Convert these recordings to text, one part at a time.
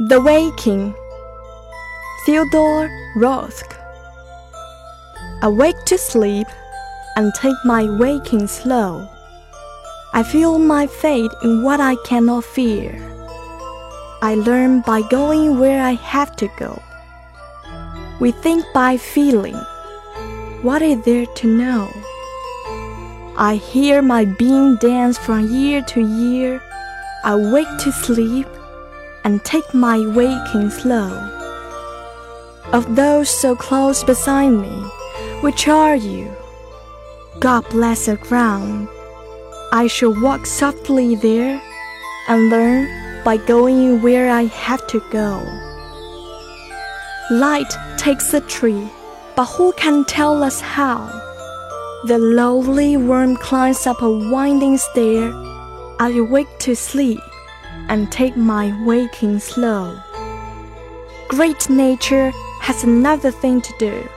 The Waking, Theodore Roethke. Awake to sleep and take my waking slow. I feel my fate in what I cannot fear. I learn by going where I have to go. We think by feeling. What is there to know? I hear my being dance from year to year. I wake to sleep and take my waking slow. Of those so close beside me, which are you? God bless the ground. I shall walk softly there and learn by going where I have to go. Light takes a tree, but who can tell us how? The lowly worm climbs up a winding stair. I awake to sleep and take my waking slow. Great nature has another thing to do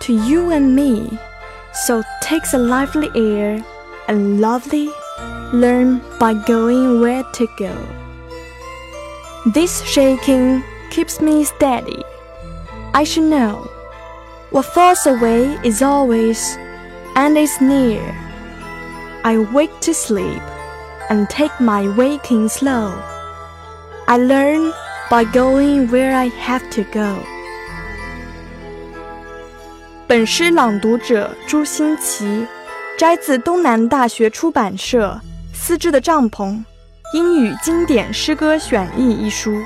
to you and me, so takes a lively air and lovely learn by going where to go. This shaking keeps me steady. I should know what falls away is always and is near. I wake to sleep And take my waking slow. I learn by going where I have to go. 本诗朗读者朱新奇，摘自东南大学出版社《丝织的帐篷：英语经典诗歌选译》一书。